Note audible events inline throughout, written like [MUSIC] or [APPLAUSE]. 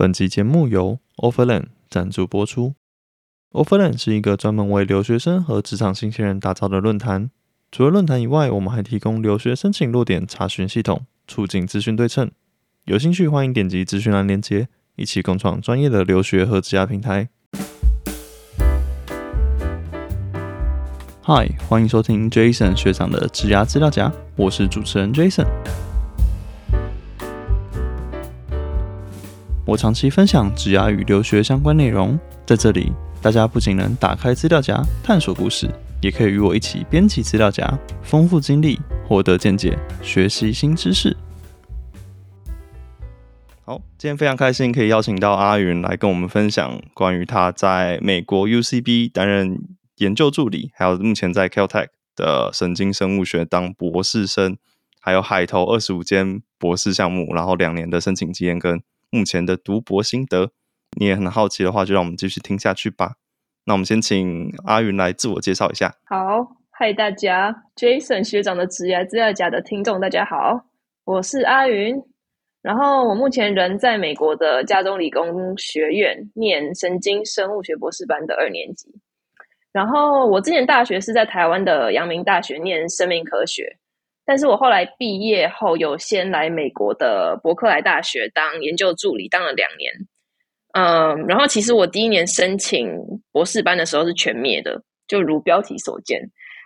本集节目由 Overland 赞助播出。Overland 是一个专门为留学生和职场新鲜人打造的论坛。除了论坛以外，我们还提供留学申请落点查询系统，促进资讯对称。有兴趣欢迎点击资讯栏链接，一起共创专业的留学和职涯平台。Hi，欢迎收听 Jason 学长的职涯资料夹，我是主持人 Jason。我长期分享职涯与留学相关内容，在这里，大家不仅能打开资料夹探索故事，也可以与我一起编辑资料夹，丰富经历，获得见解，学习新知识。好，今天非常开心可以邀请到阿云来跟我们分享关于他在美国 UCB 担任研究助理，还有目前在 Caltech 的神经生物学当博士生，还有海投二十五间博士项目，然后两年的申请经验跟目前的读博心得。你也很好奇的话，就让我们继续听下去吧。那我们先请阿云来自我介绍一下。好，嗨大家，Jason 学长的职业资料夹的听众大家好，我是阿云。然后我目前人在美国的加州理工学院念神经生物学博士班的二年级。然后我之前大学是在台湾的阳明大学念生命科学，但是我后来毕业后有先来美国的伯克莱大学当研究助理，当了两年。嗯，然后其实我第一年申请博士班的时候是全灭的，就如标题所见。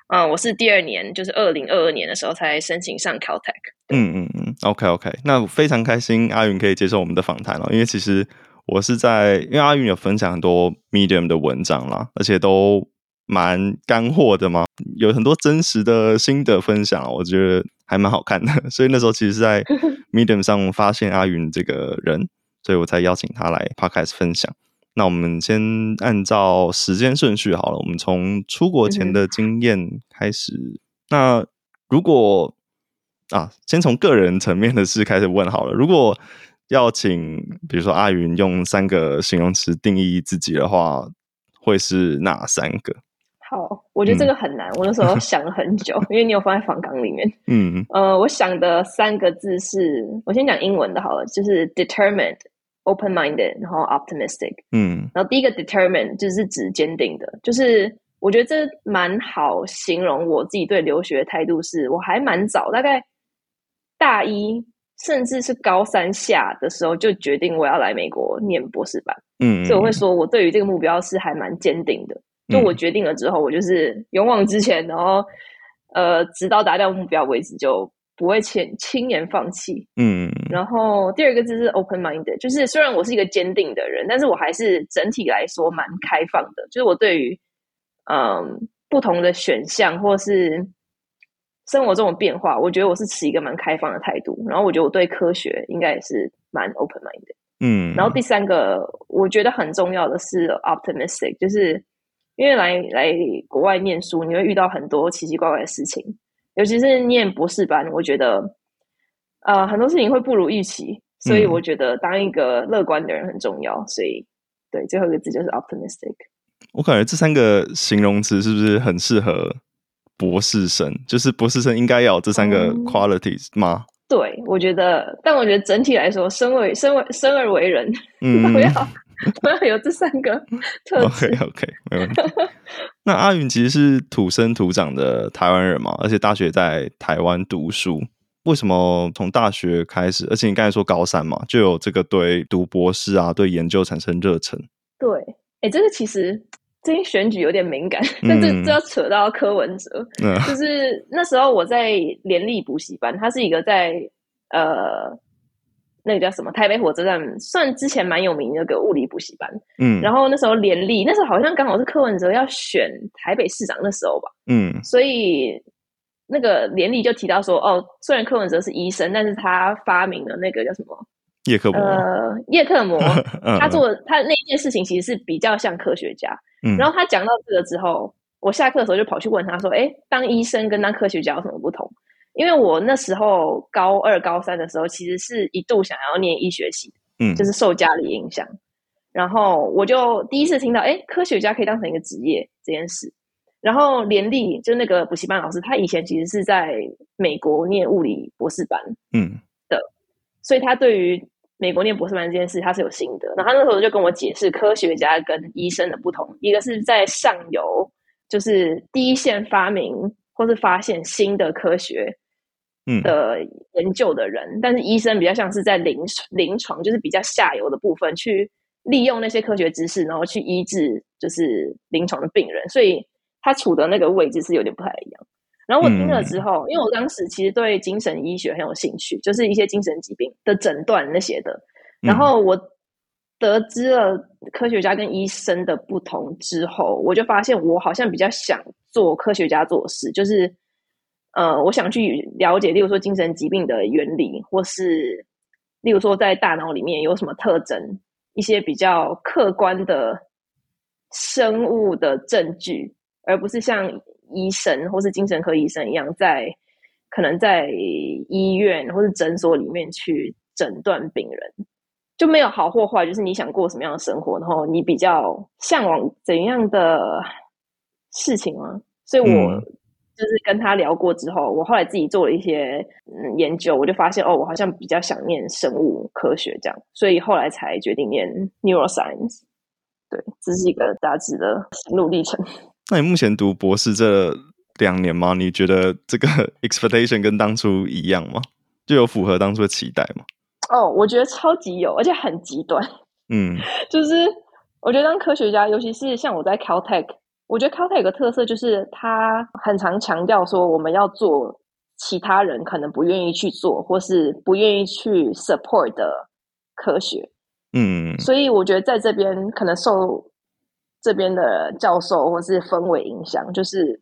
嗯，我是第二年，就是二零二二年的时候才申请上 Caltech。嗯嗯嗯，OK OK，那非常开心阿云可以接受我们的访谈哦，因为其实我是在，因为阿云有分享很多 Medium 的文章啦，而且都蛮干货的嘛，有很多真实的心得分享，我觉得还蛮好看的，[LAUGHS] 所以那时候其实是在 [LAUGHS] Medium 上发现阿云这个人，所以我才邀请他来 Podcast 分享。那我们先按照时间顺序好了，我们从出国前的经验开始。那如果啊，先从个人层面的事开始问好了。如果要请，比如说阿云用三个形容词定义自己的话，会是哪三个？好，我觉得这个很难。我那时候 [LAUGHS] 想了很久，因为你有放在访纲里面。嗯，呃，我想的三个字是，我先讲英文的好了，就是 determined。open-minded，然后 optimistic，嗯，然后第一个 determined 就是指坚定的，就是我觉得这蛮好形容我自己对留学态度，是我还蛮早，大概大一甚至是高三下的时候就决定我要来美国念博士班，嗯，所以我会说我对于这个目标是还蛮坚定的，就我决定了之后，我就是勇往直前，然后呃，直到达到目标为止就。不会轻轻言放弃，嗯，然后第二个字是 open minded，就是虽然我是一个坚定的人，但是我还是整体来说蛮开放的，就是我对于嗯不同的选项或是生活中的变化，我觉得我是持一个蛮开放的态度，然后我觉得我对科学应该也是蛮 open minded，嗯，然后第三个我觉得很重要的是 optimistic，就是因为来来国外念书，你会遇到很多奇奇怪怪的事情。尤其是念博士班，我觉得，呃，很多事情会不如预期，所以我觉得当一个乐观的人很重要。所以，对，最后一个字就是 optimistic。我感觉这三个形容词是不是很适合博士生？就是博士生应该要有这三个 qualities 吗？对，我觉得，但我觉得整体来说，生为生为生而为人，嗯 [LAUGHS] 都要 [LAUGHS] 有这三个 [LAUGHS] 特质。OK，没问题。那阿云其实是土生土长的台湾人嘛，而且大学在台湾读书。为什么从大学开始？而且你刚才说高三嘛，就有这个对读博士啊，对研究产生热忱。对，哎，这个其实最近选举有点敏感，[LAUGHS] 但是这要扯到柯文哲。嗯，就是那时候我在联立补习班，他是一个在呃。那个叫什么？台北火车站算之前蛮有名的个物理补习班。嗯，然后那时候联立，那时候好像刚好是柯文哲要选台北市长那时候吧。嗯，所以那个联立就提到说，哦，虽然柯文哲是医生，但是他发明了那个叫什么叶克膜。呃，叶克膜，[LAUGHS] 他做他那件事情其实是比较像科学家。嗯，然后他讲到这个之后，我下课的时候就跑去问他说，哎，当医生跟当科学家有什么不同？因为我那时候高二、高三的时候，其实是一度想要念医学系，嗯，就是受家里影响，然后我就第一次听到，哎，科学家可以当成一个职业这件事。然后连丽就那个补习班老师，他以前其实是在美国念物理博士班，嗯的，所以他对于。美国念博士班这件事，他是有心得。然后他那时候就跟我解释科学家跟医生的不同，一个是在上游，就是第一线发明或是发现新的科学，嗯的研究的人，但是医生比较像是在临临床，就是比较下游的部分去利用那些科学知识，然后去医治就是临床的病人，所以他处的那个位置是有点不太一样。然后我听了之后，因为我当时其实对精神医学很有兴趣，就是一些精神疾病的诊断那些的。然后我得知了科学家跟医生的不同之后，我就发现我好像比较想做科学家做事，就是呃，我想去了解，例如说精神疾病的原理，或是例如说在大脑里面有什么特征，一些比较客观的生物的证据，而不是像。医生或是精神科医生一样，在可能在医院或是诊所里面去诊断病人，就没有好或坏，就是你想过什么样的生活，然后你比较向往怎样的事情吗？所以我就是跟他聊过之后，我后来自己做了一些嗯研究，我就发现哦，我好像比较想念生物科学这样，所以后来才决定念 neuroscience。对，这是一个大致的路历程。那你目前读博士这两年吗？你觉得这个 [LAUGHS] expectation 跟当初一样吗？就有符合当初的期待吗？哦，我觉得超级有，而且很极端。嗯，[LAUGHS] 就是我觉得当科学家，尤其是像我在 Caltech，我觉得 Caltech 有个特色就是他很常强调说，我们要做其他人可能不愿意去做，或是不愿意去 support 的科学。嗯，所以我觉得在这边可能受。这边的教授或是氛围影响，就是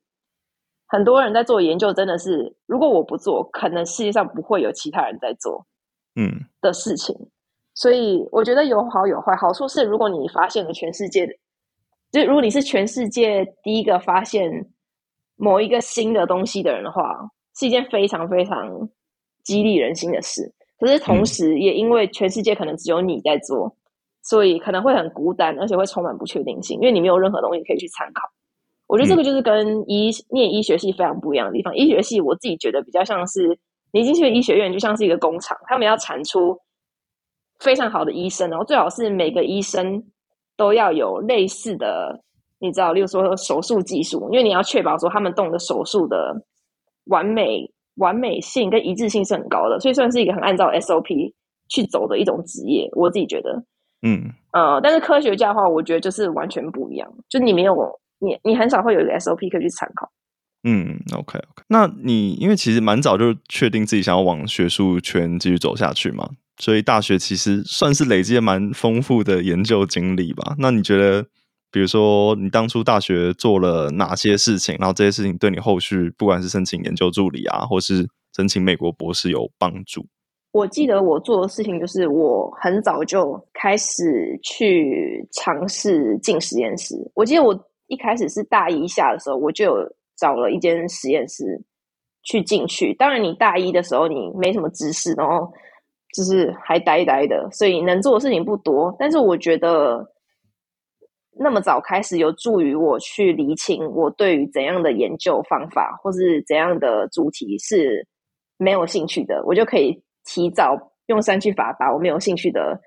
很多人在做研究，真的是如果我不做，可能世界上不会有其他人在做，嗯的事情。所以我觉得有好有坏。好处是，如果你发现了全世界，就如果你是全世界第一个发现某一个新的东西的人的话，是一件非常非常激励人心的事。可是同时，也因为全世界可能只有你在做。所以可能会很孤单，而且会充满不确定性，因为你没有任何东西可以去参考。我觉得这个就是跟医念医学系非常不一样的地方。医学系我自己觉得比较像是你进去医学院，就像是一个工厂，他们要产出非常好的医生，然后最好是每个医生都要有类似的，你知道，例如说手术技术，因为你要确保说他们动的手术的完美、完美性跟一致性是很高的，所以算是一个很按照 SOP 去走的一种职业。我自己觉得。嗯呃，但是科学家的话，我觉得就是完全不一样，就你没有你你很少会有一个 SOP 可以去参考。嗯，OK OK，那你因为其实蛮早就确定自己想要往学术圈继续走下去嘛，所以大学其实算是累积了蛮丰富的研究经历吧。那你觉得，比如说你当初大学做了哪些事情，然后这些事情对你后续不管是申请研究助理啊，或是申请美国博士有帮助？我记得我做的事情就是，我很早就开始去尝试进实验室。我记得我一开始是大一下的时候，我就有找了一间实验室去进去。当然，你大一的时候你没什么知识，然后就是还呆呆的，所以能做的事情不多。但是我觉得那么早开始，有助于我去理清我对于怎样的研究方法或是怎样的主题是没有兴趣的，我就可以。提早用删去法把我没有兴趣的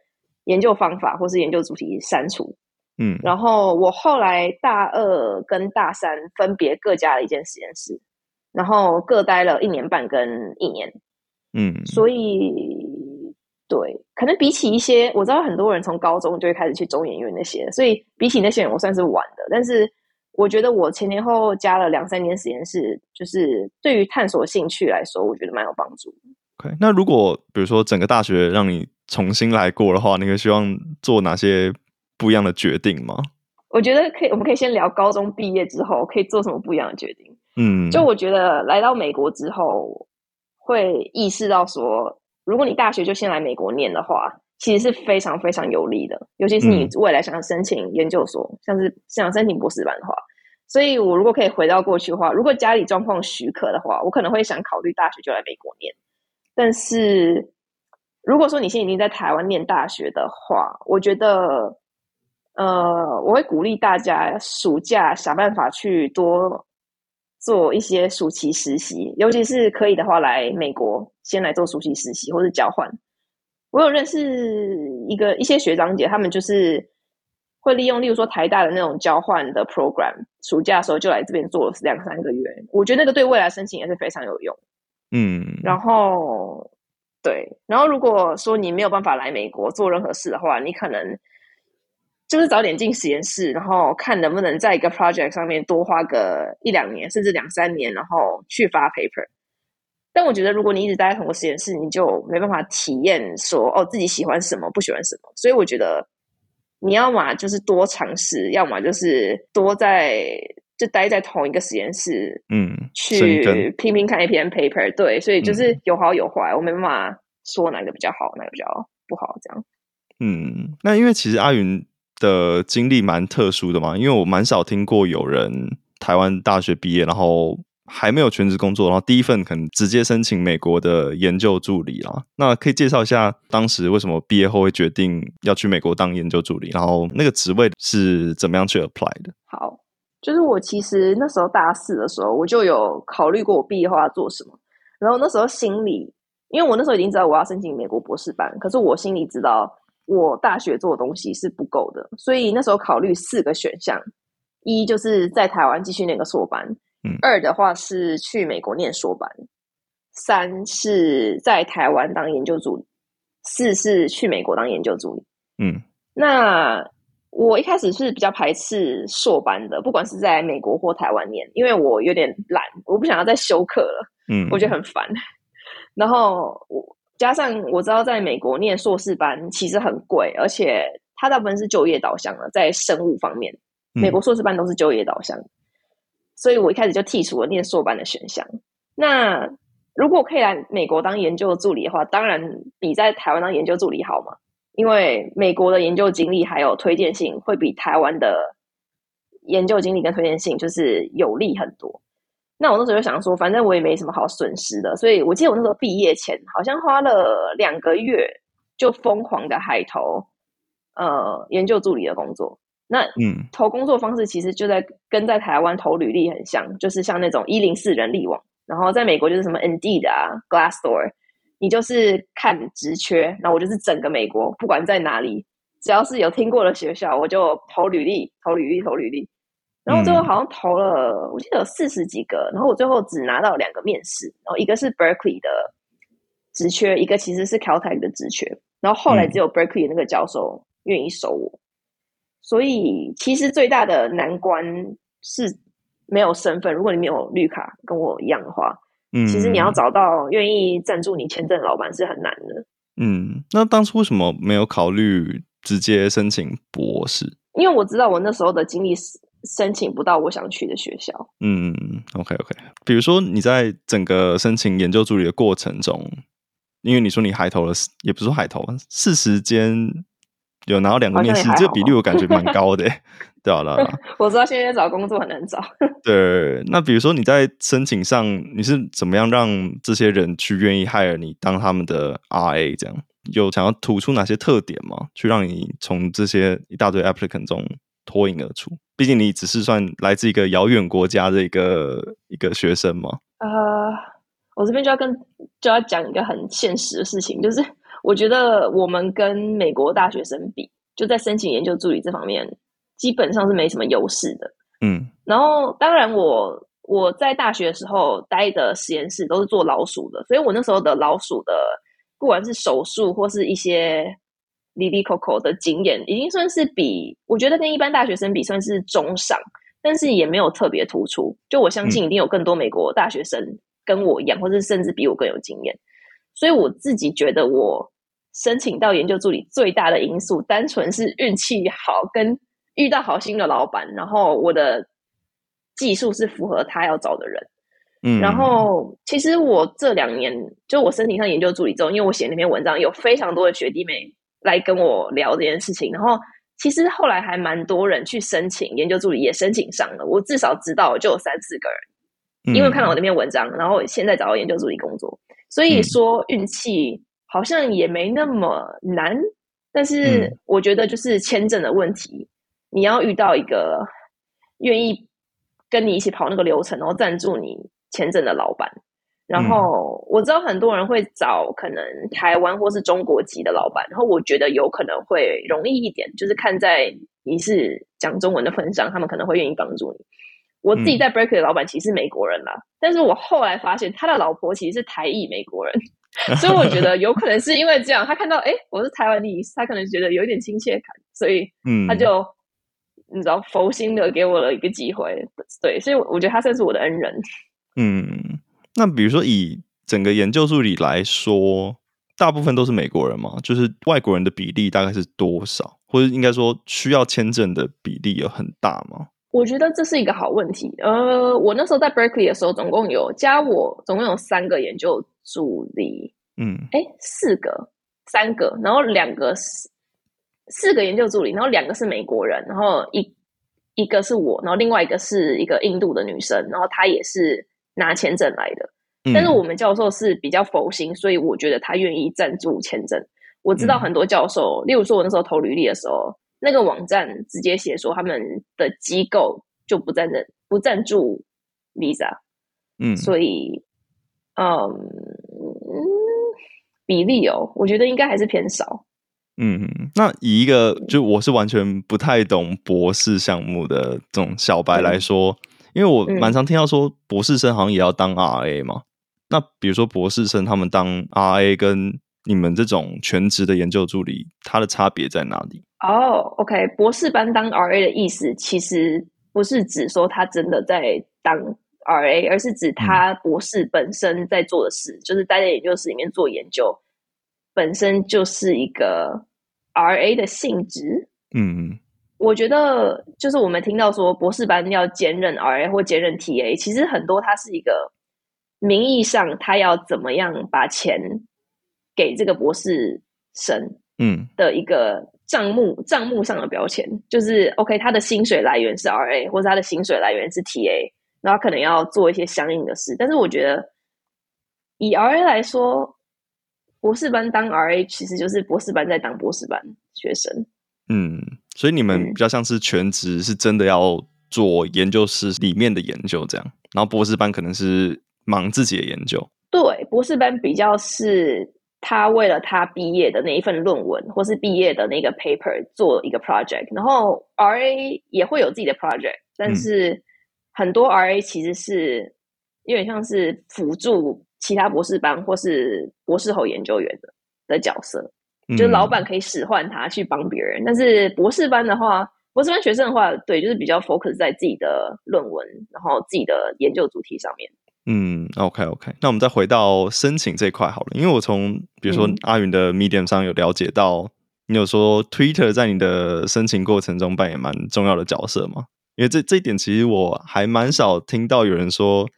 研究方法或是研究主题删除，嗯，然后我后来大二跟大三分别各加了一间实验室，然后各待了一年半跟一年，嗯，所以对，可能比起一些我知道很多人从高中就会开始去中研院那些，所以比起那些人我算是晚的，但是我觉得我前前后后加了两三年实验室，就是对于探索兴趣来说，我觉得蛮有帮助。OK，那如果比如说整个大学让你重新来过的话，你会希望做哪些不一样的决定吗？我觉得可以，我们可以先聊高中毕业之后可以做什么不一样的决定。嗯，就我觉得来到美国之后，会意识到说，如果你大学就先来美国念的话，其实是非常非常有利的，尤其是你未来想要申请研究所，像是想申请博士班的话。所以我如果可以回到过去的话，如果家里状况许可的话，我可能会想考虑大学就来美国念。但是，如果说你现在已经在台湾念大学的话，我觉得，呃，我会鼓励大家暑假想办法去多做一些暑期实习，尤其是可以的话，来美国先来做暑期实习或者交换。我有认识一个一些学长姐，他们就是会利用，例如说台大的那种交换的 program，暑假的时候就来这边做了两三个月。我觉得那个对未来申请也是非常有用。嗯，然后对，然后如果说你没有办法来美国做任何事的话，你可能就是早点进实验室，然后看能不能在一个 project 上面多花个一两年，甚至两三年，然后去发 paper。但我觉得，如果你一直待在同个实验室，你就没办法体验说哦自己喜欢什么，不喜欢什么。所以我觉得，你要么就是多尝试，要么就是多在就待在同一个实验室，嗯，去拼拼看一篇 paper。对，所以就是有好有坏，我没办法说哪个比较好，哪个比较不好，这样。嗯，那因为其实阿云的经历蛮特殊的嘛，因为我蛮少听过有人台湾大学毕业，然后。还没有全职工作，然后第一份可能直接申请美国的研究助理啦。那可以介绍一下当时为什么毕业后会决定要去美国当研究助理，然后那个职位是怎么样去 apply 的？好，就是我其实那时候大四的时候，我就有考虑过我毕业后要做什么。然后那时候心里，因为我那时候已经知道我要申请美国博士班，可是我心里知道我大学做的东西是不够的，所以那时候考虑四个选项：一就是在台湾继续念个硕班。二的话是去美国念硕班，三是在台湾当研究助理，四是去美国当研究助理。嗯，那我一开始是比较排斥硕班的，不管是在美国或台湾念，因为我有点懒，我不想要再修课了。嗯，我觉得很烦。[LAUGHS] 然后我加上我知道在美国念硕士班其实很贵，而且它大部分是就业导向的，在生物方面，美国硕士班都是就业导向。所以我一开始就剔除了念硕班的选项。那如果可以来美国当研究助理的话，当然比在台湾当研究助理好嘛。因为美国的研究经历还有推荐性会比台湾的研究经历跟推荐性就是有利很多。那我那时候就想说，反正我也没什么好损失的，所以我记得我那时候毕业前好像花了两个月就疯狂的海投呃研究助理的工作。那嗯，投工作方式其实就在跟在台湾投履历很像，就是像那种一零四人力网，然后在美国就是什么 Indeed 啊、Glassdoor，你就是看职缺，然后我就是整个美国不管在哪里，只要是有听过的学校，我就投履历、投履历、投履历，然后最后好像投了，我记得有四十几个，然后我最后只拿到两个面试，然后一个是 Berkeley 的职缺，一个其实是 Caltech 的职缺，然后后来只有 Berkeley 那个教授愿意收我。所以，其实最大的难关是没有身份。如果你没有绿卡，跟我一样的话，嗯，其实你要找到愿意赞助你签证的老板是很难的。嗯，那当初为什么没有考虑直接申请博士？因为我知道我那时候的经历是申请不到我想去的学校。嗯，OK OK。比如说你在整个申请研究助理的过程中，因为你说你海投了，也不是说海投，四十间。有拿到两个面试，这个比例我感觉蛮高的，[LAUGHS] 对吧？我知道现在找工作很难找。[LAUGHS] 对，那比如说你在申请上，你是怎么样让这些人去愿意 hire 你当他们的 RA？这样有想要突出哪些特点吗？去让你从这些一大堆 applicant 中脱颖而出？毕竟你只是算来自一个遥远国家的一个一个学生嘛。呃，我这边就要跟就要讲一个很现实的事情，就是。我觉得我们跟美国大学生比，就在申请研究助理这方面，基本上是没什么优势的。嗯，然后当然我我在大学的时候待的实验室都是做老鼠的，所以我那时候的老鼠的不管是手术或是一些 Lily Coco 的经验，已经算是比我觉得跟一般大学生比算是中上，但是也没有特别突出。就我相信一定有更多美国大学生跟我一样，或者甚至比我更有经验，所以我自己觉得我。申请到研究助理最大的因素，单纯是运气好，跟遇到好心的老板，然后我的技术是符合他要找的人。嗯，然后其实我这两年，就我申请上研究助理之后，因为我写那篇文章，有非常多的学弟妹来跟我聊这件事情。然后其实后来还蛮多人去申请研究助理，也申请上了。我至少知道就有三四个人，因为看了我那篇文章，然后现在找到研究助理工作。所以说运气。好像也没那么难，但是我觉得就是签证的问题，你要遇到一个愿意跟你一起跑那个流程，然后赞助你签证的老板，然后我知道很多人会找可能台湾或是中国籍的老板，然后我觉得有可能会容易一点，就是看在你是讲中文的份上，他们可能会愿意帮助你。我自己在 Berkeley 的老板其实是美国人啦，但是我后来发现他的老婆其实是台裔美国人，所以我觉得有可能是因为这样，他看到哎我是台湾裔，他可能觉得有一点亲切感，所以他就你知道佛心的给我了一个机会，对，所以我觉得他算是我的恩人。嗯，那比如说以整个研究助理来说，大部分都是美国人嘛，就是外国人的比例大概是多少，或者应该说需要签证的比例有很大吗？我觉得这是一个好问题。呃，我那时候在 Berkeley 的时候，总共有加我，总共有三个研究助理。嗯，哎，四个，三个，然后两个是四个研究助理，然后两个是美国人，然后一一个是我，然后另外一个是一个印度的女生，然后她也是拿签证来的。但是我们教授是比较佛心，所以我觉得他愿意赞助签证。我知道很多教授，例如说我那时候投履历的时候。那个网站直接写说他们的机构就不赞助不赞助 Visa，嗯，所以嗯比例哦，我觉得应该还是偏少。嗯，那以一个就我是完全不太懂博士项目的这种小白来说，因为我蛮常听到说博士生好像也要当 RA 嘛。那比如说博士生他们当 RA 跟你们这种全职的研究助理，它的差别在哪里？哦，OK，博士班当 RA 的意思，其实不是指说他真的在当 RA，而是指他博士本身在做的事，就是待在研究室里面做研究，本身就是一个 RA 的性质。嗯，我觉得就是我们听到说博士班要兼任 RA 或兼任 TA，其实很多它是一个名义上他要怎么样把钱给这个博士生，嗯的一个。账目账目上的标签就是 OK，他的薪水来源是 RA，或者他的薪水来源是 TA，然后可能要做一些相应的事。但是我觉得以 RA 来说，博士班当 RA 其实就是博士班在当博士班学生。嗯，所以你们比较像是全职，是真的要做研究室里面的研究这样，然后博士班可能是忙自己的研究。对，博士班比较是。他为了他毕业的那一份论文，或是毕业的那个 paper 做一个 project，然后 RA 也会有自己的 project，但是很多 RA 其实是有点像是辅助其他博士班或是博士后研究员的的角色，就是老板可以使唤他去帮别人。但是博士班的话，博士班学生的话，对，就是比较 focus 在自己的论文，然后自己的研究主题上面。嗯，OK OK，那我们再回到申请这块好了，因为我从比如说阿云的 Medium 上有了解到，你有说 Twitter 在你的申请过程中扮演蛮重要的角色嘛？因为这这一点其实我还蛮少听到有人说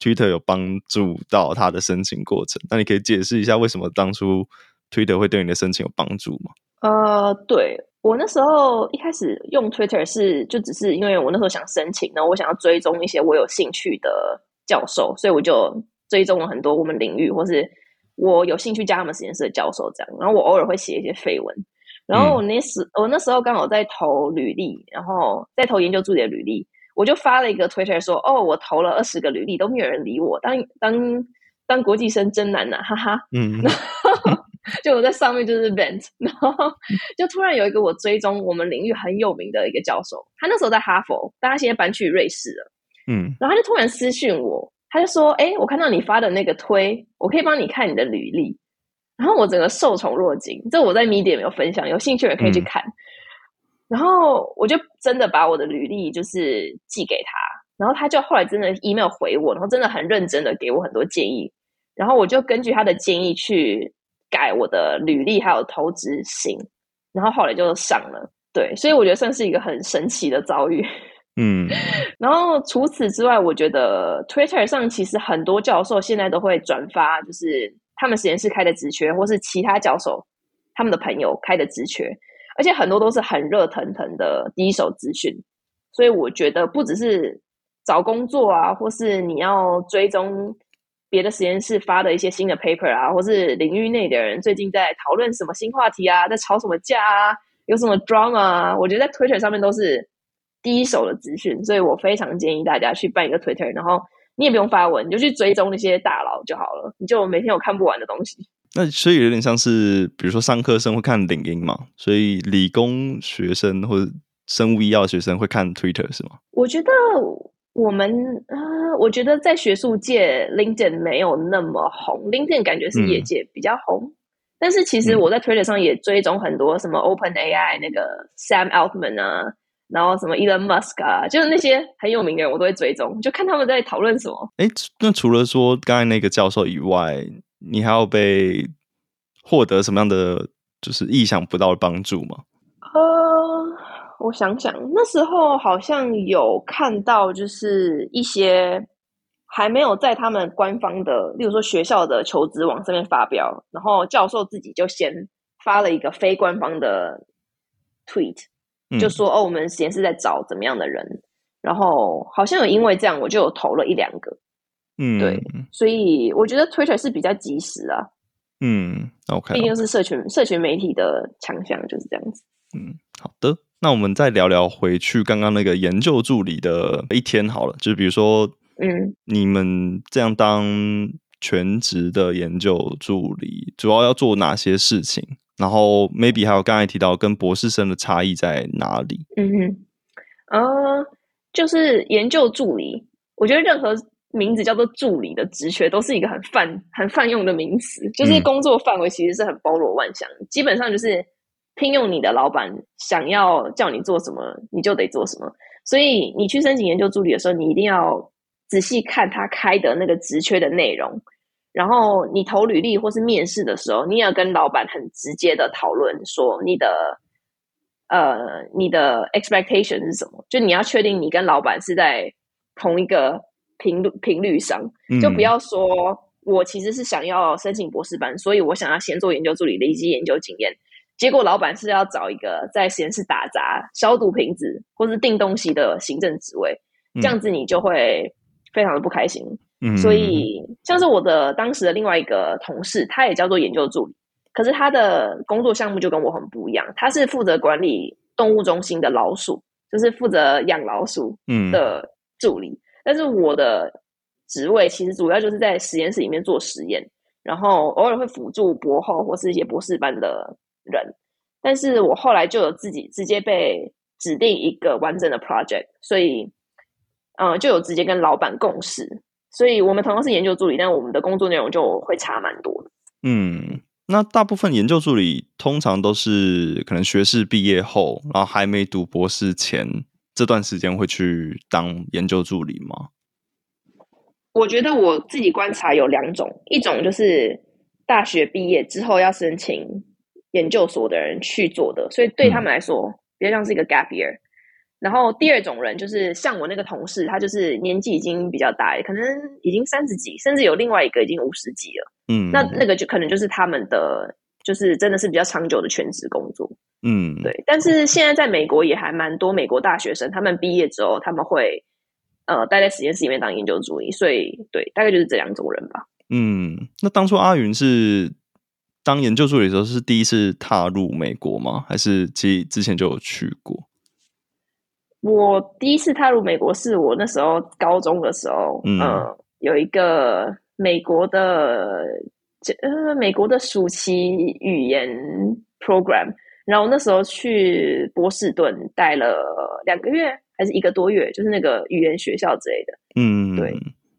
Twitter 有帮助到他的申请过程。那你可以解释一下为什么当初 Twitter 会对你的申请有帮助吗？呃，对我那时候一开始用 Twitter 是就只是因为我那时候想申请，然后我想要追踪一些我有兴趣的。教授，所以我就追踪了很多我们领域，或是我有兴趣加他们实验室的教授这样。然后我偶尔会写一些绯闻。然后我那时我那时候刚好在投履历，然后在投研究助理的履历，我就发了一个 Twitter 说：“哦，我投了二十个履历，都没有人理我。当当当国际生真难呐，哈哈。”嗯，[LAUGHS] 就我在上面就是 vent，然后就突然有一个我追踪我们领域很有名的一个教授，他那时候在哈佛，但他现在搬去瑞士了。嗯，然后他就突然私讯我，他就说：“哎，我看到你发的那个推，我可以帮你看你的履历。”然后我整个受宠若惊，这我在 Medium 有分享，有兴趣也可以去看。然后我就真的把我的履历就是寄给他，然后他就后来真的 email 回我，然后真的很认真的给我很多建议，然后我就根据他的建议去改我的履历还有投资信，然后后来就上了。对，所以我觉得算是一个很神奇的遭遇。[LAUGHS] 嗯，然后除此之外，我觉得 Twitter 上其实很多教授现在都会转发，就是他们实验室开的职缺，或是其他教授他们的朋友开的职缺，而且很多都是很热腾腾的第一手资讯。所以我觉得不只是找工作啊，或是你要追踪别的实验室发的一些新的 paper 啊，或是领域内的人最近在讨论什么新话题啊，在吵什么架啊，有什么 drama 啊，我觉得在 Twitter 上面都是。第一手的资讯，所以我非常建议大家去办一个 Twitter，然后你也不用发文，你就去追踪那些大佬就好了，你就每天有看不完的东西。那所以有点像是，比如说上课生会看领英嘛，所以理工学生或者生物医药学生会看 Twitter 是吗？我觉得我们呃，我觉得在学术界 LinkedIn 没有那么红，LinkedIn 感觉是业界比较红。但是其实我在 Twitter 上也追踪很多什么 Open AI 那个 Sam Altman 啊。然后什么 Elon Musk 啊，就是那些很有名的人，我都会追踪，就看他们在讨论什么。哎，那除了说刚才那个教授以外，你还要被获得什么样的就是意想不到的帮助吗？呃，我想想，那时候好像有看到，就是一些还没有在他们官方的，例如说学校的求职网上面发表，然后教授自己就先发了一个非官方的 tweet。就说哦，我们实验室在找怎么样的人，然后好像有因为这样，我就有投了一两个，嗯，对，所以我觉得 Twitter 是比较及时啊，嗯，OK，毕竟是社群社群媒体的强项，就是这样子。嗯，好的，那我们再聊聊回去刚刚那个研究助理的一天好了，就是比如说，嗯，你们这样当全职的研究助理，主要要做哪些事情？然后，maybe 还有刚才提到跟博士生的差异在哪里？嗯哼，呃，就是研究助理。我觉得任何名字叫做助理的职缺，都是一个很泛、很泛用的名词。就是工作范围其实是很包罗万象，基本上就是聘用你的老板想要叫你做什么，你就得做什么。所以你去申请研究助理的时候，你一定要仔细看他开的那个职缺的内容。然后你投履历或是面试的时候，你也要跟老板很直接的讨论说你的呃你的 expectation 是什么，就你要确定你跟老板是在同一个频率频率上，就不要说我其实是想要申请博士班，所以我想要先做研究助理累积研究经验，结果老板是要找一个在实验室打杂、消毒瓶子或是订东西的行政职位，这样子你就会非常的不开心。所以，像是我的当时的另外一个同事，他也叫做研究助理，可是他的工作项目就跟我很不一样。他是负责管理动物中心的老鼠，就是负责养老鼠的助理。但是我的职位其实主要就是在实验室里面做实验，然后偶尔会辅助博后或是一些博士班的人。但是我后来就有自己直接被指定一个完整的 project，所以，嗯，就有直接跟老板共事。所以我们同样是研究助理，但我们的工作内容就会差蛮多的。嗯，那大部分研究助理通常都是可能学士毕业后，然后还没读博士前这段时间会去当研究助理吗？我觉得我自己观察有两种，一种就是大学毕业之后要申请研究所的人去做的，所以对他们来说比较像是一个 gap year。然后第二种人就是像我那个同事，他就是年纪已经比较大，可能已经三十几，甚至有另外一个已经五十几了。嗯，那那个就可能就是他们的，就是真的是比较长久的全职工作。嗯，对。但是现在在美国也还蛮多美国大学生，他们毕业之后他们会呃待在实验室里面当研究助理，所以对，大概就是这两种人吧。嗯，那当初阿云是当研究助理的时候是第一次踏入美国吗？还是其实之前就有去过？我第一次踏入美国是我那时候高中的时候，嗯，有一个美国的，呃，美国的暑期语言 program，然后那时候去波士顿待了两个月还是一个多月，就是那个语言学校之类的，嗯，对，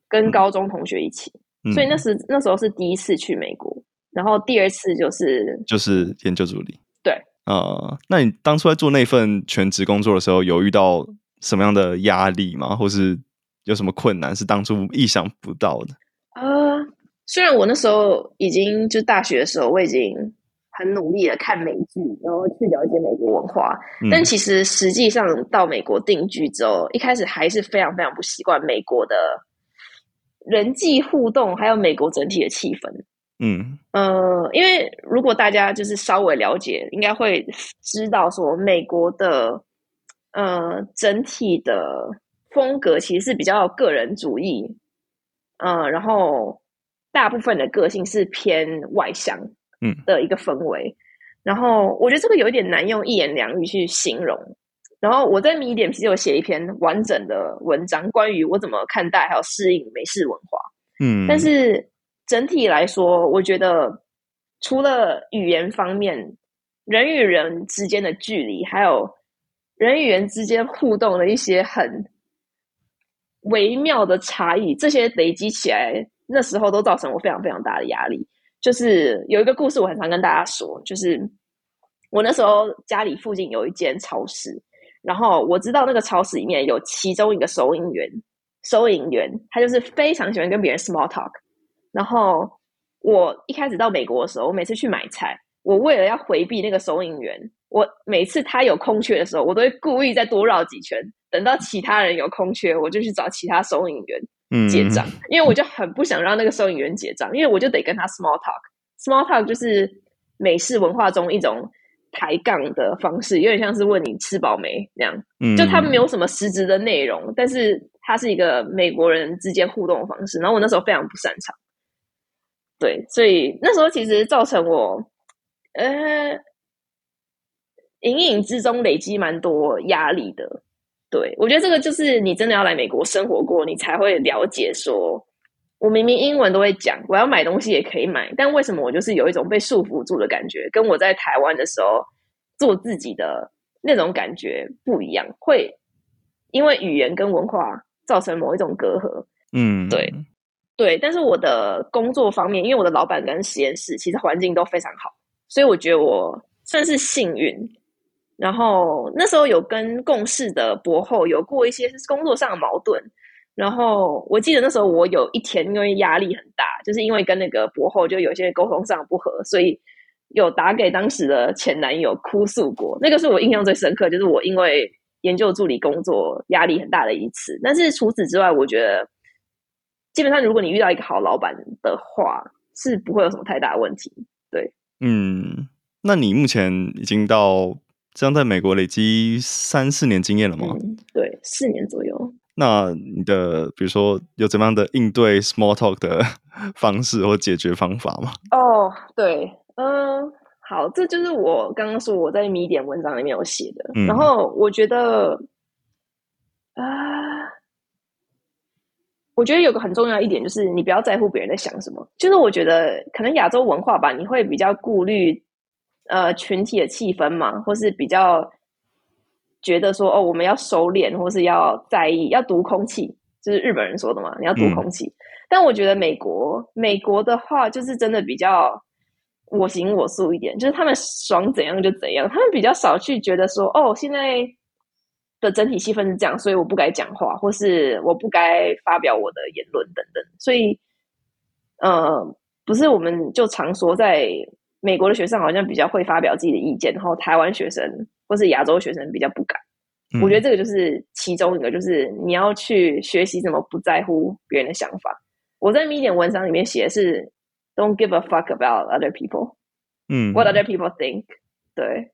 跟高中同学一起，所以那时那时候是第一次去美国，然后第二次就是就是研究助理。对呃，那你当初在做那份全职工作的时候，有遇到什么样的压力吗？或是有什么困难是当初意想不到的？呃，虽然我那时候已经就大学的时候，我已经很努力的看美剧，然后去了解美国文化，但其实实际上到美国定居之后，一开始还是非常非常不习惯美国的人际互动，还有美国整体的气氛。嗯。呃，因为如果大家就是稍微了解，应该会知道说美国的呃整体的风格其实是比较个人主义，呃，然后大部分的个性是偏外向，嗯。的一个氛围。然后我觉得这个有一点难用一言两语去形容，然后我在米点其实有写一篇完整的文章，关于我怎么看待还有适应美式文化。嗯，但是整体来说，我觉得除了语言方面，人与人之间的距离，还有人与人之间互动的一些很微妙的差异，这些累积起来，那时候都造成我非常非常大的压力。就是有一个故事，我很常跟大家说，就是我那时候家里附近有一间超市。然后我知道那个超市里面有其中一个收银员，收银员他就是非常喜欢跟别人 small talk。然后我一开始到美国的时候，我每次去买菜，我为了要回避那个收银员，我每次他有空缺的时候，我都会故意再多绕几圈，等到其他人有空缺，我就去找其他收银员结账，因为我就很不想让那个收银员结账，因为我就得跟他 small talk。small talk 就是美式文化中一种。抬杠的方式有点像是问你吃饱没那样，就他没有什么实质的内容，但是它是一个美国人之间互动的方式。然后我那时候非常不擅长，对，所以那时候其实造成我呃隐隐之中累积蛮多压力的。对我觉得这个就是你真的要来美国生活过，你才会了解。说我明明英文都会讲，我要买东西也可以买，但为什么我就是有一种被束缚住的感觉？跟我在台湾的时候。做自己的那种感觉不一样，会因为语言跟文化造成某一种隔阂。嗯，对，对。但是我的工作方面，因为我的老板跟实验室其实环境都非常好，所以我觉得我算是幸运。然后那时候有跟共事的博后有过一些工作上的矛盾，然后我记得那时候我有一天因为压力很大，就是因为跟那个博后就有些沟通上不合，所以。有打给当时的前男友哭诉过，那个是我印象最深刻，就是我因为研究助理工作压力很大的一次。但是除此之外，我觉得基本上如果你遇到一个好老板的话，是不会有什么太大的问题。对，嗯，那你目前已经到这样在美国累积三四年经验了吗？对，四年左右。那你的比如说有怎么样的应对 small talk 的方式或解决方法吗？哦，对。嗯，好，这就是我刚刚说我在米点文章里面有写的。然后我觉得，啊，我觉得有个很重要一点就是，你不要在乎别人在想什么。就是我觉得可能亚洲文化吧，你会比较顾虑呃群体的气氛嘛，或是比较觉得说哦，我们要收敛，或是要在意，要读空气，就是日本人说的嘛，你要读空气。但我觉得美国，美国的话就是真的比较。我行我素一点，就是他们爽怎样就怎样，他们比较少去觉得说，哦，现在的整体气氛是这样，所以我不该讲话，或是我不该发表我的言论等等。所以，呃，不是我们就常说，在美国的学生好像比较会发表自己的意见，然后台湾学生或是亚洲学生比较不敢。我觉得这个就是其中一个，就是你要去学习怎么不在乎别人的想法。我在 Medium 文章里面写的是。Don't give a fuck about other people. 嗯，What other people think？对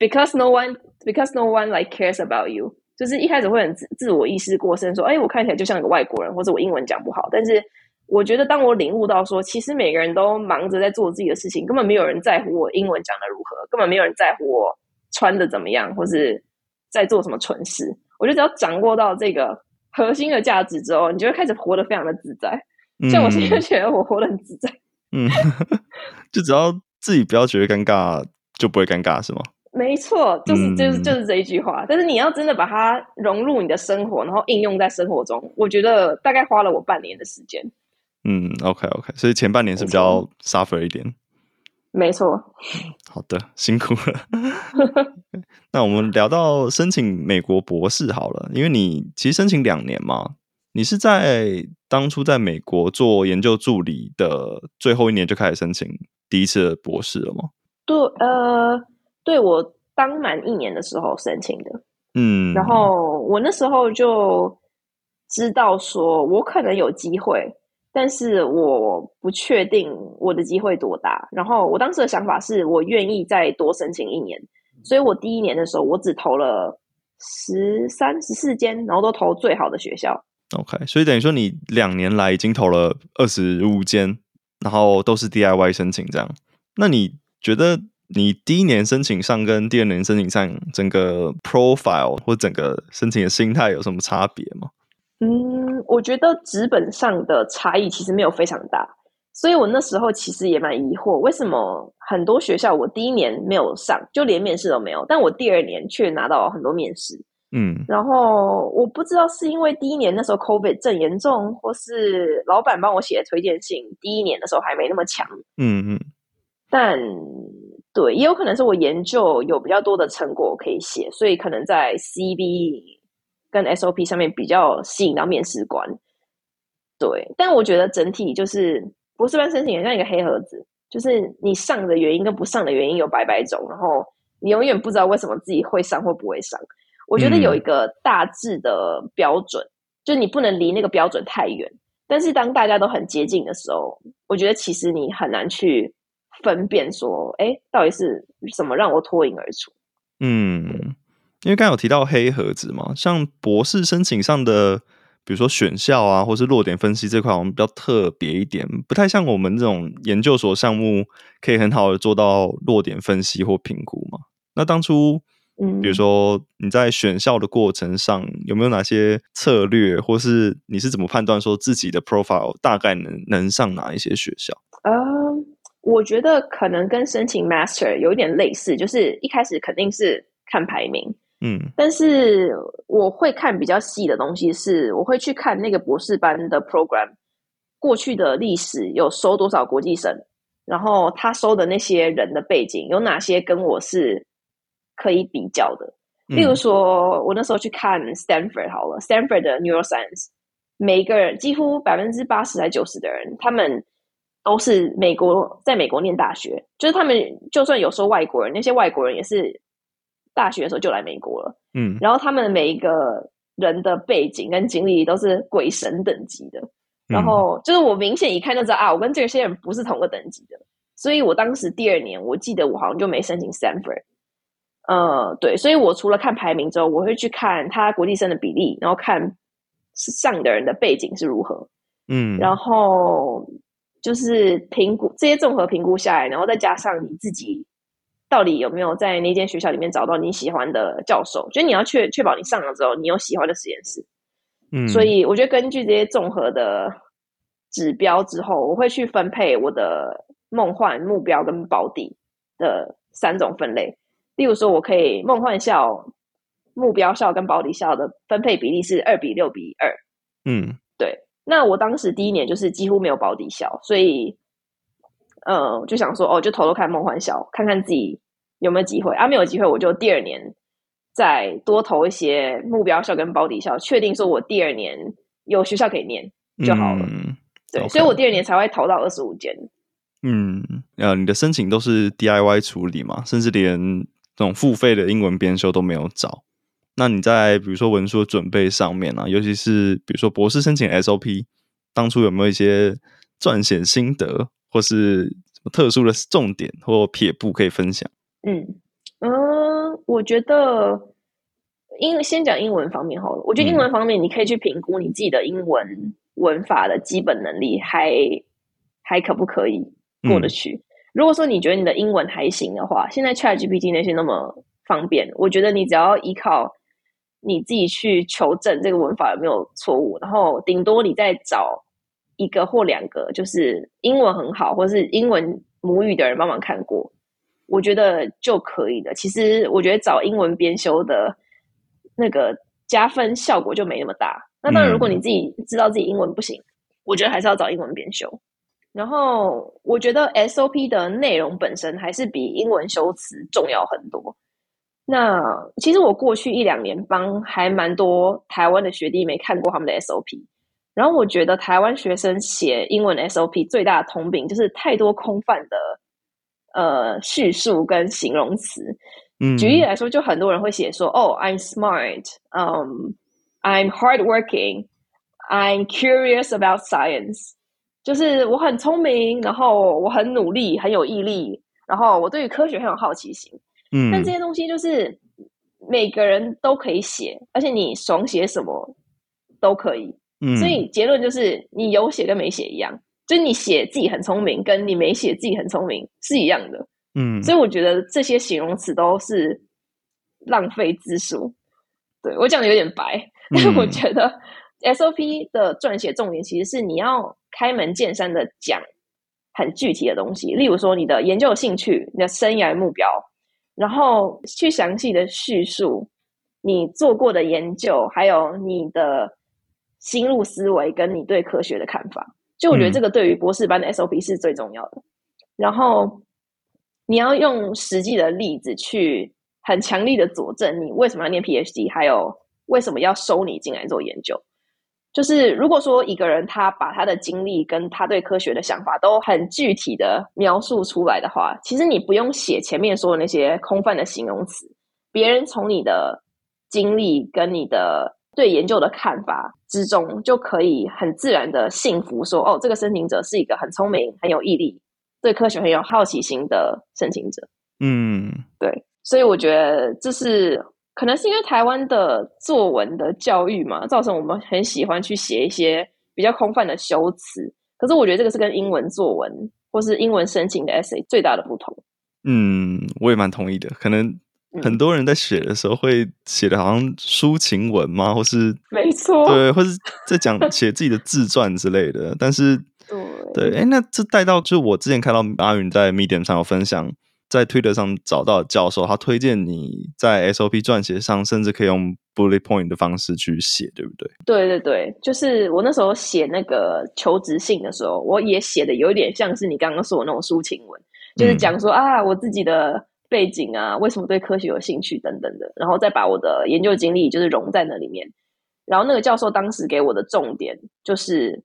，because no one because no one like cares about you。就是一开始会很自自我意识过剩，说，哎，我看起来就像一个外国人，或者我英文讲不好。但是我觉得，当我领悟到说，其实每个人都忙着在做自己的事情，根本没有人在乎我英文讲的如何，根本没有人在乎我穿的怎么样，或是在做什么蠢事。我觉得只要掌握到这个核心的价值之后，你就会开始活得非常的自在。像我现在觉得我活得很自在，嗯，[LAUGHS] 就只要自己不要觉得尴尬，就不会尴尬，是吗？没错，就是就是就是这一句话。但是你要真的把它融入你的生活，然后应用在生活中，我觉得大概花了我半年的时间。嗯，OK OK，所以前半年是比较 suffer 一点。没错。[LAUGHS] 好的，辛苦了。那我们聊到申请美国博士好了，因为你其实申请两年嘛。你是在当初在美国做研究助理的最后一年就开始申请第一次的博士了吗？对，呃，对我当满一年的时候申请的，嗯，然后我那时候就知道说我可能有机会，但是我不确定我的机会多大。然后我当时的想法是我愿意再多申请一年，所以我第一年的时候我只投了十三、十四间，然后都投最好的学校。OK，所以等于说你两年来已经投了二十五间，然后都是 DIY 申请这样。那你觉得你第一年申请上跟第二年申请上，整个 profile 或整个申请的心态有什么差别吗？嗯，我觉得纸本上的差异其实没有非常大，所以我那时候其实也蛮疑惑，为什么很多学校我第一年没有上，就连面试都没有，但我第二年却拿到很多面试。嗯，然后我不知道是因为第一年那时候 COVID 正严重，或是老板帮我写的推荐信，第一年的时候还没那么强。嗯嗯，但对，也有可能是我研究有比较多的成果可以写，所以可能在 CV 跟 SOP 上面比较吸引到面试官。对，但我觉得整体就是博士班申请很像一个黑盒子，就是你上的原因跟不上的原因有百百种，然后你永远不知道为什么自己会上或不会上。我觉得有一个大致的标准，就你不能离那个标准太远。但是当大家都很接近的时候，我觉得其实你很难去分辨说，哎，到底是什么让我脱颖而出？嗯，因为刚有提到黑盒子嘛，像博士申请上的，比如说选校啊，或是落点分析这块，我们比较特别一点，不太像我们这种研究所项目可以很好的做到落点分析或评估嘛。那当初。嗯比如说你在选校的过程上有没有哪些策略，或是你是怎么判断说自己的 profile 大概能能上哪一些学校？嗯，我觉得可能跟申请 master 有点类似，就是一开始肯定是看排名，嗯，但是我会看比较细的东西，是我会去看那个博士班的 program 过去的历史有收多少国际生，然后他收的那些人的背景有哪些跟我是。可以比较的，例如说，我那时候去看 Stanford 好了，Stanford 的 Neuroscience，每个人几乎百分之八十还九十的人，他们都是美国在美国念大学，就是他们就算有时候外国人，那些外国人也是大学的时候就来美国了，嗯，然后他们每一个人的背景跟经历都是鬼神等级的，然后就是我明显一看就知道啊，我跟这些人不是同个等级的，所以我当时第二年，我记得我好像就没申请 Stanford。呃，对，所以我除了看排名之后，我会去看他国际生的比例，然后看上的人的背景是如何，嗯，然后就是评估这些综合评估下来，然后再加上你自己到底有没有在那间学校里面找到你喜欢的教授，就你要确确保你上了之后，你有喜欢的实验室，嗯，所以我觉得根据这些综合的指标之后，我会去分配我的梦幻目标跟保底的三种分类。例如说，我可以梦幻校、目标校跟保底校的分配比例是二比六比二。嗯，对。那我当时第一年就是几乎没有保底校，所以，呃，就想说，哦，就偷偷看梦幻校，看看自己有没有机会。啊，没有机会，我就第二年再多投一些目标校跟保底校，确定说我第二年有学校可以念就好了。嗯对，所以我第二年才会投到二十五间。嗯，呃，你的申请都是 DIY 处理嘛，甚至连。这种付费的英文编修都没有找，那你在比如说文书准备上面啊，尤其是比如说博士申请 SOP，当初有没有一些撰写心得，或是什么特殊的重点或撇步可以分享？嗯嗯，我觉得英先讲英文方面好了。我觉得英文方面你可以去评估你自己的英文文法的基本能力，还还可不可以过得去。如果说你觉得你的英文还行的话，现在 ChatGPT 那些那么方便，我觉得你只要依靠你自己去求证这个文法有没有错误，然后顶多你再找一个或两个就是英文很好或是英文母语的人帮忙看过，我觉得就可以了。其实我觉得找英文编修的那个加分效果就没那么大。那当然，如果你自己知道自己英文不行，我觉得还是要找英文编修。然后我觉得 SOP 的内容本身还是比英文修辞重要很多。那其实我过去一两年帮还蛮多台湾的学弟没看过他们的 SOP，然后我觉得台湾学生写英文 SOP 最大的通病就是太多空泛的呃叙述跟形容词。嗯，举例来说，就很多人会写说：“哦，I'm smart，嗯，I'm hardworking，I'm curious about science。”就是我很聪明，然后我很努力，很有毅力，然后我对于科学很有好奇心。嗯，但这些东西就是每个人都可以写，而且你爽写什么都可以。嗯，所以结论就是你有写跟没写一样，就是你写自己很聪明，跟你没写自己很聪明是一样的。嗯，所以我觉得这些形容词都是浪费字数。对我讲的有点白，但是我觉得 SOP 的撰写重点其实是你要开门见山的讲很具体的东西，例如说你的研究兴趣、你的生涯目标，然后去详细的叙述你做过的研究，还有你的心路思维跟你对科学的看法。就我觉得这个对于博士班的 SOP 是最重要的。然后你要用实际的例子去。很强力的佐证，你为什么要念 PhD，还有为什么要收你进来做研究。就是如果说一个人他把他的经历跟他对科学的想法都很具体的描述出来的话，其实你不用写前面说的那些空泛的形容词，别人从你的经历跟你的对研究的看法之中，就可以很自然的信服说，哦，这个申请者是一个很聪明、很有毅力、对科学很有好奇心的申请者。嗯，对。所以我觉得这是可能是因为台湾的作文的教育嘛，造成我们很喜欢去写一些比较空泛的修辞。可是我觉得这个是跟英文作文或是英文申请的 essay 最大的不同。嗯，我也蛮同意的。可能很多人在写的时候会写的好像抒情文嘛，或是没错，对，或是在讲写自己的自传之类的。但是对，哎，那这带到就我之前看到阿云在 Medium 上有分享。在推特上找到教授，他推荐你在 SOP 撰写上，甚至可以用 bullet point 的方式去写，对不对？对对对，就是我那时候写那个求职信的时候，我也写的有点像是你刚刚说的那种抒情文，就是讲说啊，我自己的背景啊，为什么对科学有兴趣等等的，然后再把我的研究经历就是融在那里面。然后那个教授当时给我的重点就是，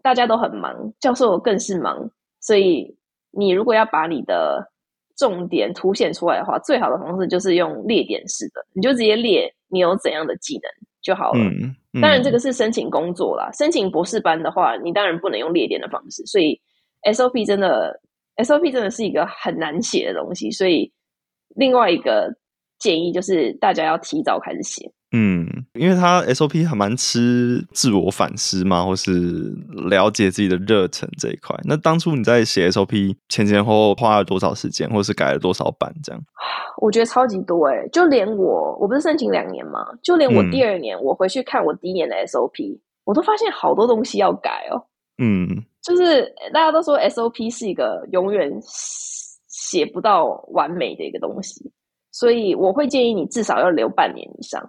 大家都很忙，教授更是忙，所以你如果要把你的重点凸显出来的话，最好的方式就是用列点式的，你就直接列你有怎样的技能就好了。当然，这个是申请工作啦，申请博士班的话，你当然不能用列点的方式。所以 SOP 真的 SOP 真的是一个很难写的东西，所以另外一个建议就是大家要提早开始写。嗯，因为他 SOP 还蛮吃自我反思嘛，或是了解自己的热忱这一块。那当初你在写 SOP 前前后后花了多少时间，或是改了多少版？这样，我觉得超级多哎！就连我，我不是申请两年嘛，就连我第二年我回去看我第一年的 SOP，我都发现好多东西要改哦。嗯，就是大家都说 SOP 是一个永远写不到完美的一个东西，所以我会建议你至少要留半年以上。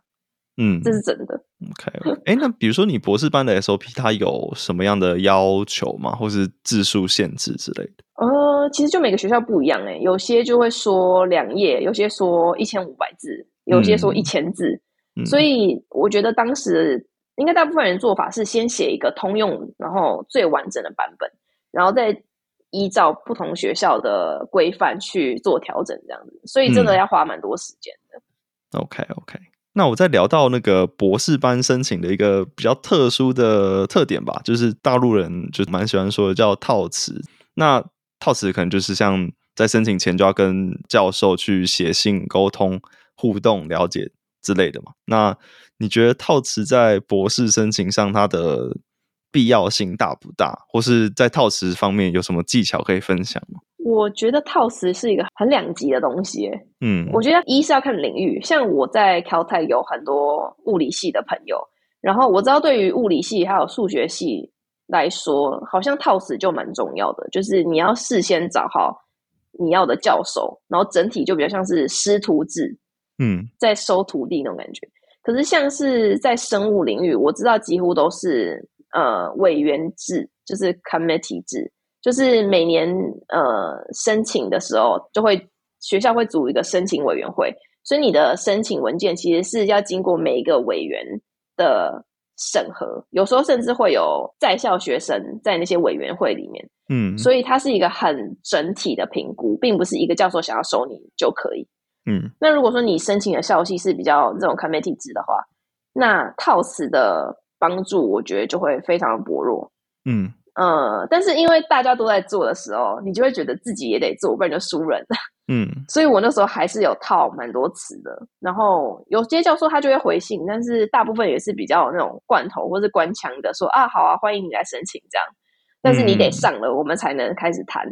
嗯，这是真的。OK，哎，那比如说你博士班的 SOP，它有什么样的要求吗？或是字数限制之类的？呃，其实就每个学校不一样哎，有些就会说两页，有些说一千五百字，有些说一千字。所以我觉得当时应该大部分人做法是先写一个通用，然后最完整的版本，然后再依照不同学校的规范去做调整，这样子。所以真的要花蛮多时间的。OK，OK。那我在聊到那个博士班申请的一个比较特殊的特点吧，就是大陆人就蛮喜欢说的叫套词。那套词可能就是像在申请前就要跟教授去写信沟通、互动、了解之类的嘛。那你觉得套词在博士申请上它的必要性大不大，或是在套词方面有什么技巧可以分享吗？我觉得套词是一个很两极的东西，嗯，我觉得一是要看领域，像我在 Caltech 有很多物理系的朋友，然后我知道对于物理系还有数学系来说，好像套词就蛮重要的，就是你要事先找好你要的教授，然后整体就比较像是师徒制，嗯，在收徒弟那种感觉。可是像是在生物领域，我知道几乎都是呃委员制，就是 committee 制。就是每年呃申请的时候，就会学校会组一个申请委员会，所以你的申请文件其实是要经过每一个委员的审核，有时候甚至会有在校学生在那些委员会里面，嗯，所以它是一个很整体的评估，并不是一个教授想要收你就可以，嗯。那如果说你申请的校系是比较这种 committee 制的话，那套词的帮助我觉得就会非常的薄弱，嗯。嗯，但是因为大家都在做的时候，你就会觉得自己也得做，不然就输人了。[LAUGHS] 嗯，所以我那时候还是有套蛮多词的。然后有些教授他就会回信，但是大部分也是比较那种罐头或是官腔的，说啊好啊，欢迎你来申请这样。但是你得上了，我们才能开始谈。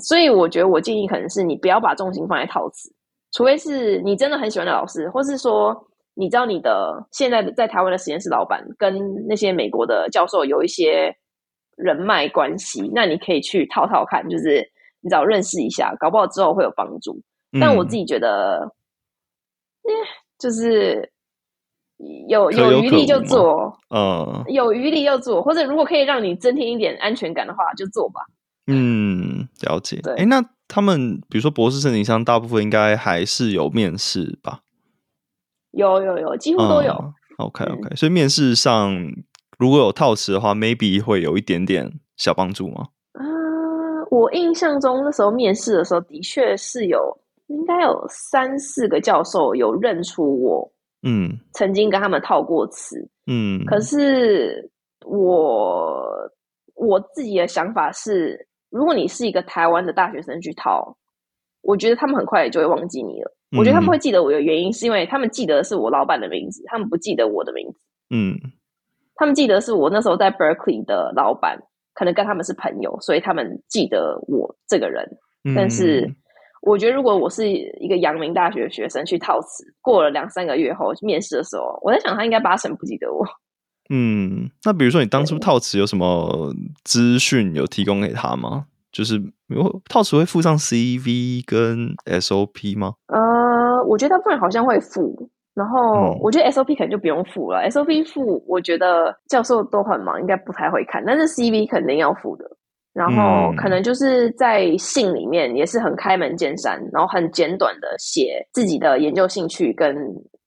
所以我觉得我建议可能是你不要把重心放在套词，除非是你真的很喜欢的老师，或是说你知道你的现在在台湾的实验室老板跟那些美国的教授有一些人脉关系，那你可以去套套看，就是你找认识一下，搞不好之后会有帮助。但我自己觉得，就是有有余力就做，嗯，有余力就做，或者如果可以让你增添一点安全感的话，就做吧。嗯，了解。哎，那他们比如说博士申请上，大部分应该还是有面试吧？有有有，几乎都有。OK OK，所以面试上如果有套词的话，maybe 会有一点点小帮助吗？啊，我印象中那时候面试的时候，的确是有，应该有三四个教授有认出我，嗯，曾经跟他们套过词，嗯，可是我我自己的想法是。如果你是一个台湾的大学生去套，我觉得他们很快就会忘记你了。我觉得他们会记得我的原因，是因为他们记得是我老板的名字，他们不记得我的名字。嗯，他们记得是我那时候在 Berkeley 的老板，可能跟他们是朋友，所以他们记得我这个人。但是，我觉得如果我是一个阳明大学学生去套词，过了两三个月后面试的时候，我在想他应该八成不记得我。嗯，那比如说你当初套词有什么资讯有提供给他吗？就是套词会附上 CV 跟 SOP 吗？呃，我觉得大部分好像会附，然后我觉得 SOP 可能就不用付了。SOP 付，我觉得教授都很忙，应该不太会看。但是 CV 肯定要付的，然后可能就是在信里面也是很开门见山，然后很简短的写自己的研究兴趣跟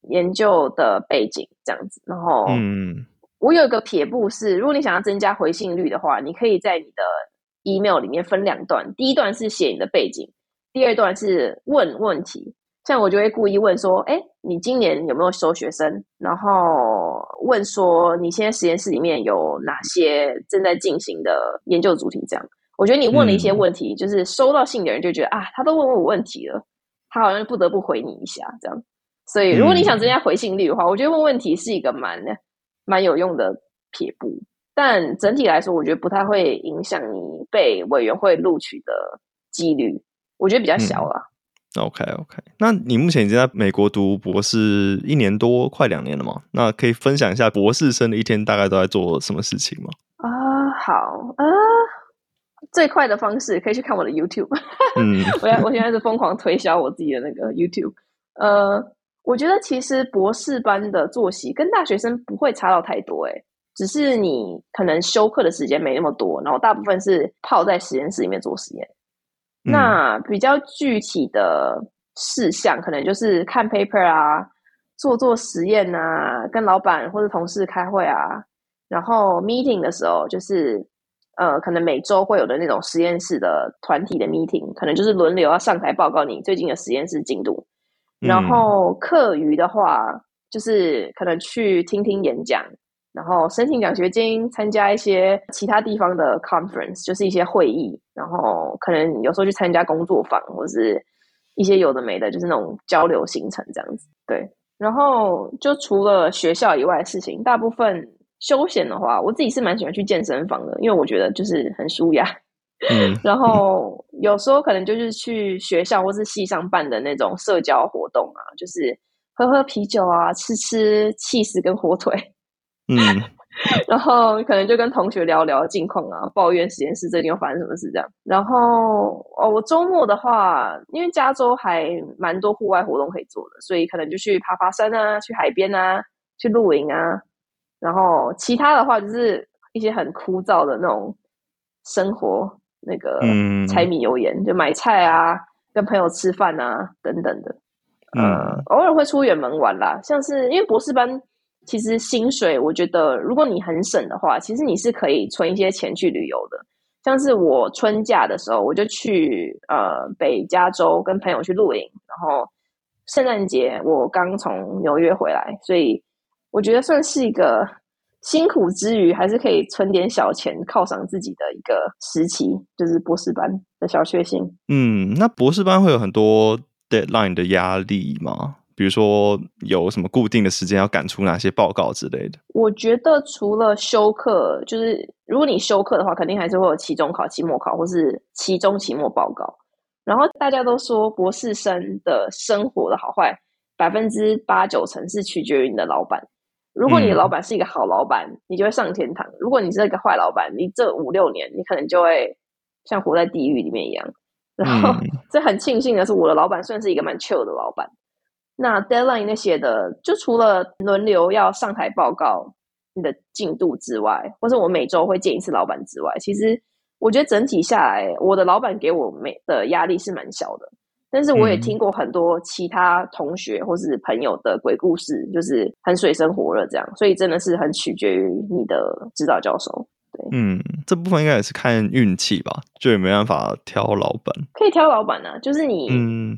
研究的背景这样子，然后嗯。我有一个撇步是，如果你想要增加回信率的话，你可以在你的 email 里面分两段，第一段是写你的背景，第二段是问问题。像我就会故意问说：“哎，你今年有没有收学生？”然后问说：“你现在实验室里面有哪些正在进行的研究主题？”这样，我觉得你问了一些问题，就是收到信的人就觉得啊，他都问我问题了，他好像不得不回你一下这样。所以，如果你想增加回信率的话，我觉得问问题是一个蛮。蛮有用的撇步，但整体来说，我觉得不太会影响你被委员会录取的几率，我觉得比较小了。OK OK，那你目前已经在美国读博士一年多，快两年了嘛？那可以分享一下博士生的一天大概都在做什么事情吗？啊，好啊，最快的方式可以去看我的 YouTube。嗯，[LAUGHS] 我我现在是疯狂推销我自己的那个 YouTube。呃。我觉得其实博士班的作息跟大学生不会差到太多，诶只是你可能休课的时间没那么多，然后大部分是泡在实验室里面做实验。那比较具体的事项，可能就是看 paper 啊，做做实验啊，跟老板或者同事开会啊，然后 meeting 的时候，就是呃，可能每周会有的那种实验室的团体的 meeting，可能就是轮流要上台报告你最近的实验室进度。然后课余的话，就是可能去听听演讲，然后申请奖学金，参加一些其他地方的 conference，就是一些会议，然后可能有时候去参加工作坊，或是一些有的没的，就是那种交流行程这样子。对，然后就除了学校以外的事情，大部分休闲的话，我自己是蛮喜欢去健身房的，因为我觉得就是很舒压。嗯，[LAUGHS] 然后有时候可能就是去学校或是系上办的那种社交活动啊，就是喝喝啤酒啊，吃吃气食跟火腿，嗯，[LAUGHS] 然后可能就跟同学聊聊近况啊，抱怨实验室最近又发生什么事这样。然后哦，我周末的话，因为加州还蛮多户外活动可以做的，所以可能就去爬爬山啊，去海边啊，去露营啊。然后其他的话，就是一些很枯燥的那种生活。那个柴米油盐，就买菜啊，跟朋友吃饭啊，等等的。呃，偶尔会出远门玩啦，像是因为博士班，其实薪水我觉得，如果你很省的话，其实你是可以存一些钱去旅游的。像是我春假的时候，我就去呃北加州跟朋友去露营，然后圣诞节我刚从纽约回来，所以我觉得算是一个。辛苦之余，还是可以存点小钱犒赏自己的一个时期，就是博士班的小确幸。嗯，那博士班会有很多 deadline 的压力吗？比如说有什么固定的时间要赶出哪些报告之类的？我觉得除了休课，就是如果你休课的话，肯定还是会有期中考、期末考，或是期中、期末报告。然后大家都说，博士生的生活的好坏，百分之八九成是取决于你的老板。如果你的老板是一个好老板，你就会上天堂；如果你是一个坏老板，你这五六年你可能就会像活在地狱里面一样。然后，这很庆幸的是，我的老板算是一个蛮 chill 的老板。那 deadline 那些的，就除了轮流要上台报告你的进度之外，或者我每周会见一次老板之外，其实我觉得整体下来，我的老板给我每的压力是蛮小的。但是我也听过很多其他同学或是朋友的鬼故事，就是很水深火热这样，所以真的是很取决于你的指导教授。对，嗯，这部分应该也是看运气吧，就也没办法挑老板。可以挑老板啊，就是你，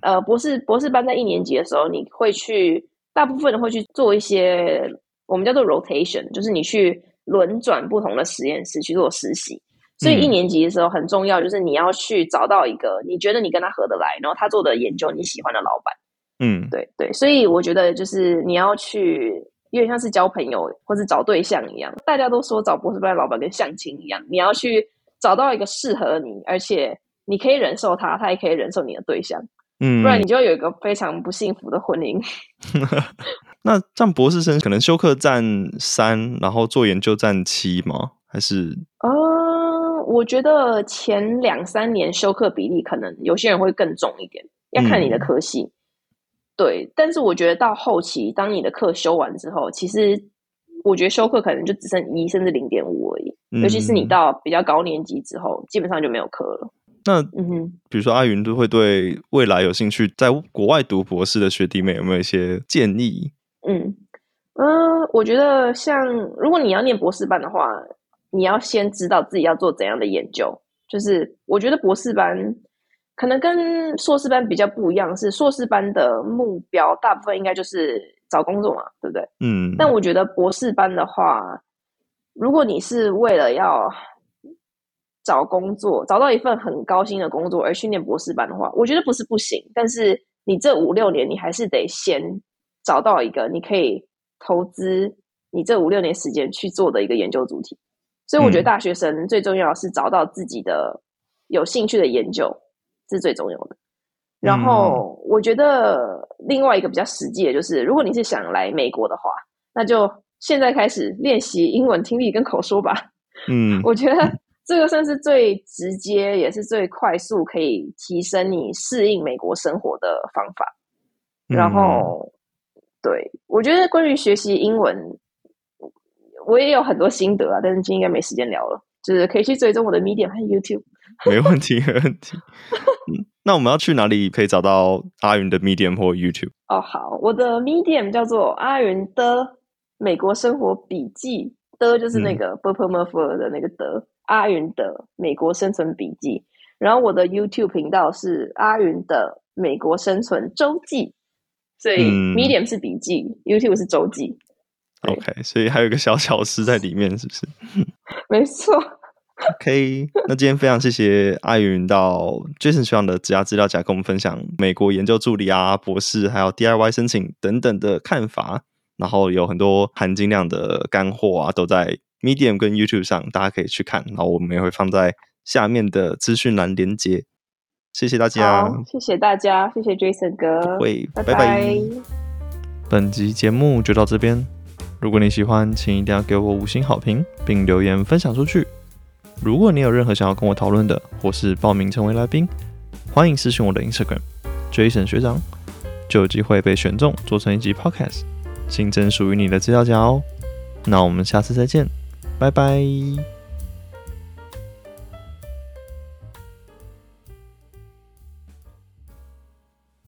呃，博士博士班在一年级的时候，你会去，大部分人会去做一些我们叫做 rotation，就是你去轮转不同的实验室去做实习。所以一年级的时候很重要，就是你要去找到一个你觉得你跟他合得来，然后他做的研究你喜欢的老板。嗯，对对。所以我觉得就是你要去，有点像是交朋友或是找对象一样。大家都说找博士班老板跟相亲一样，你要去找到一个适合你，而且你可以忍受他，他也可以忍受你的对象。嗯，不然你就有一个非常不幸福的婚姻。[LAUGHS] 那像博士生可能休课占三，然后做研究占七吗？还是？哦。我觉得前两三年休课比例可能有些人会更重一点，要看你的科系。对，但是我觉得到后期，当你的课修完之后，其实我觉得修课可能就只剩一甚至零点五而已。尤其是你到比较高年级之后，基本上就没有课了。那嗯哼，比如说阿云都会对未来有兴趣，在国外读博士的学弟妹有没有一些建议？嗯嗯，我觉得像如果你要念博士班的话。你要先知道自己要做怎样的研究，就是我觉得博士班可能跟硕士班比较不一样，是硕士班的目标大部分应该就是找工作嘛，对不对？嗯。但我觉得博士班的话，如果你是为了要找工作，找到一份很高薪的工作而训练博士班的话，我觉得不是不行，但是你这五六年你还是得先找到一个你可以投资你这五六年时间去做的一个研究主题。所以我觉得大学生最重要是找到自己的有兴趣的研究，是最重要的。然后我觉得另外一个比较实际的就是，如果你是想来美国的话，那就现在开始练习英文听力跟口说吧。嗯，[LAUGHS] 我觉得这个算是最直接也是最快速可以提升你适应美国生活的方法。然后，对我觉得关于学习英文。我也有很多心得啊，但是今天应该没时间聊了，就是可以去追踪我的 Medium 和 YouTube。没问题，没问题。那我们要去哪里可以找到阿云的 Medium 或 YouTube？哦，好，我的 Medium 叫做阿云的美国生活笔记，的就是那个 b u r p l e m u r p h 的那个的阿云的美国生存笔记。然后我的 YouTube 频道是阿云的美国生存周记，所以 Medium 是笔记，YouTube 是周记。OK，所以还有一个小巧思在里面，是不是？[LAUGHS] 没错。OK，[LAUGHS] 那今天非常谢谢阿云到 Jason 学长的职涯资料夹，跟我们分享美国研究助理啊、博士，还有 DIY 申请等等的看法。然后有很多含金量的干货啊，都在 Medium 跟 YouTube 上，大家可以去看。然后我们也会放在下面的资讯栏连接。谢谢大家，谢谢大家，谢谢 Jason 哥，会，拜拜。本集节目就到这边。如果你喜欢，请一定要给我五星好评，并留言分享出去。如果你有任何想要跟我讨论的，或是报名成为来宾，欢迎私信我的 Instagram Jason 学长，就有机会被选中做成一集 Podcast，新增属于你的资料夹哦。那我们下次再见，拜拜。